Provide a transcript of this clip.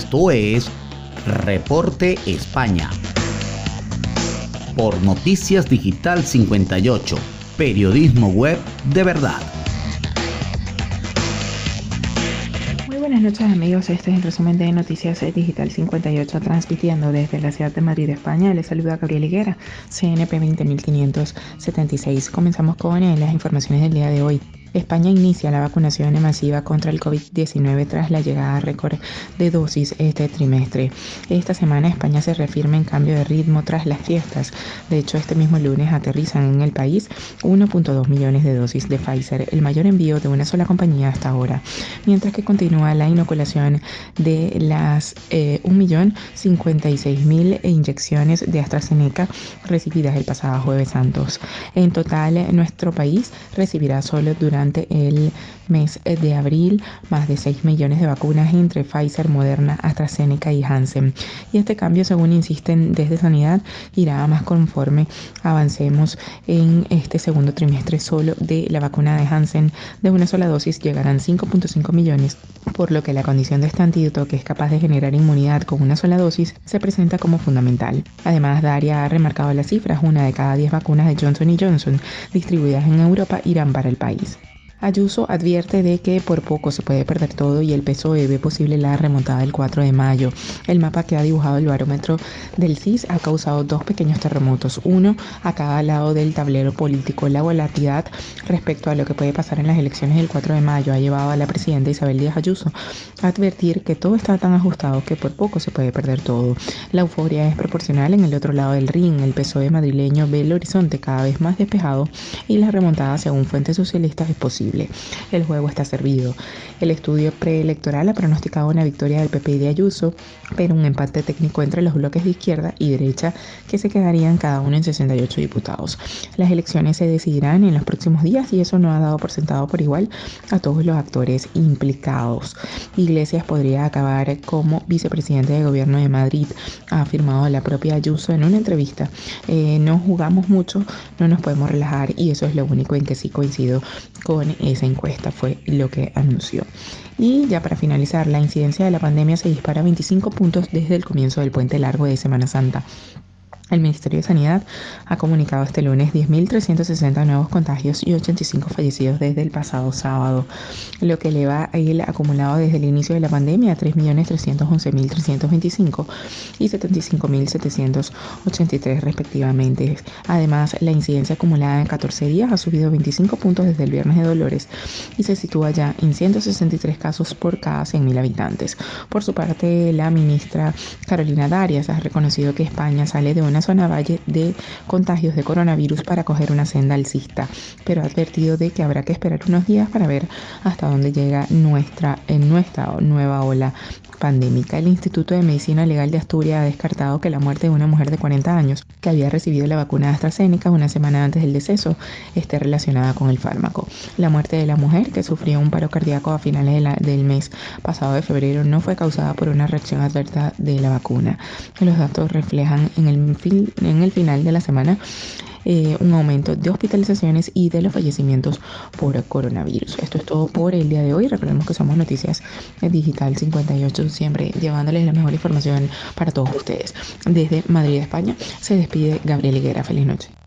Esto es Reporte España. Por Noticias Digital 58, periodismo web de verdad. Muy buenas noches amigos, este es el resumen de Noticias Digital 58 transmitiendo desde la ciudad de Madrid, España. Les saluda Gabriel Higuera, CNP 20576. Comenzamos con eh, las informaciones del día de hoy. España inicia la vacunación masiva contra el COVID-19 tras la llegada récord de dosis este trimestre. Esta semana España se reafirma en cambio de ritmo tras las fiestas. De hecho, este mismo lunes aterrizan en el país 1.2 millones de dosis de Pfizer, el mayor envío de una sola compañía hasta ahora, mientras que continúa la inoculación de las eh, 1.056.000 inyecciones de AstraZeneca recibidas el pasado jueves santos. En total, nuestro país recibirá solo durante durante el mes de abril más de 6 millones de vacunas entre Pfizer, Moderna, AstraZeneca y Hansen. Y este cambio, según insisten desde Sanidad, irá más conforme avancemos en este segundo trimestre solo de la vacuna de Hansen. De una sola dosis llegarán 5.5 millones, por lo que la condición de este antídoto, que es capaz de generar inmunidad con una sola dosis, se presenta como fundamental. Además, Daria ha remarcado las cifras, una de cada 10 vacunas de Johnson Johnson distribuidas en Europa irán para el país. Ayuso advierte de que por poco se puede perder todo y el PSOE ve posible la remontada del 4 de mayo. El mapa que ha dibujado el barómetro del CIS ha causado dos pequeños terremotos, uno a cada lado del tablero político. La volatilidad respecto a lo que puede pasar en las elecciones del 4 de mayo ha llevado a la presidenta Isabel Díaz Ayuso a advertir que todo está tan ajustado que por poco se puede perder todo. La euforia es proporcional en el otro lado del ring. El PSOE madrileño ve el horizonte cada vez más despejado y la remontada según fuentes socialistas es posible. El juego está servido. El estudio preelectoral ha pronosticado una victoria del PP y de Ayuso, pero un empate técnico entre los bloques de izquierda y derecha que se quedarían cada uno en 68 diputados. Las elecciones se decidirán en los próximos días y eso no ha dado por sentado por igual a todos los actores implicados. Iglesias podría acabar como vicepresidente de gobierno de Madrid, ha afirmado la propia Ayuso en una entrevista. Eh, no jugamos mucho, no nos podemos relajar y eso es lo único en que sí coincido con esa encuesta, fue lo que anunció. Y ya para finalizar, la incidencia de la pandemia se dispara a 25 puntos desde el comienzo del puente largo de Semana Santa. El Ministerio de Sanidad ha comunicado este lunes 10.360 nuevos contagios y 85 fallecidos desde el pasado sábado, lo que eleva el acumulado desde el inicio de la pandemia a 3.311.325 y 75.783 respectivamente. Además, la incidencia acumulada en 14 días ha subido 25 puntos desde el viernes de Dolores y se sitúa ya en 163 casos por cada 100.000 habitantes. Por su parte, la ministra Carolina Darias ha reconocido que España sale de una zona valle de contagios de coronavirus para coger una senda alcista, pero ha advertido de que habrá que esperar unos días para ver hasta dónde llega nuestra, en nuestra nueva ola pandémica. El Instituto de Medicina Legal de Asturias ha descartado que la muerte de una mujer de 40 años que había recibido la vacuna de AstraZeneca una semana antes del deceso esté relacionada con el fármaco. La muerte de la mujer que sufrió un paro cardíaco a finales del mes pasado de febrero no fue causada por una reacción adversa de la vacuna. Los datos reflejan en el, en el final de la semana eh, un aumento de hospitalizaciones y de los fallecimientos por coronavirus. Esto es todo por el día de hoy. Recordemos que somos Noticias Digital 58, siempre llevándoles la mejor información para todos ustedes. Desde Madrid, España, se despide Gabriel Higuera. Feliz noche.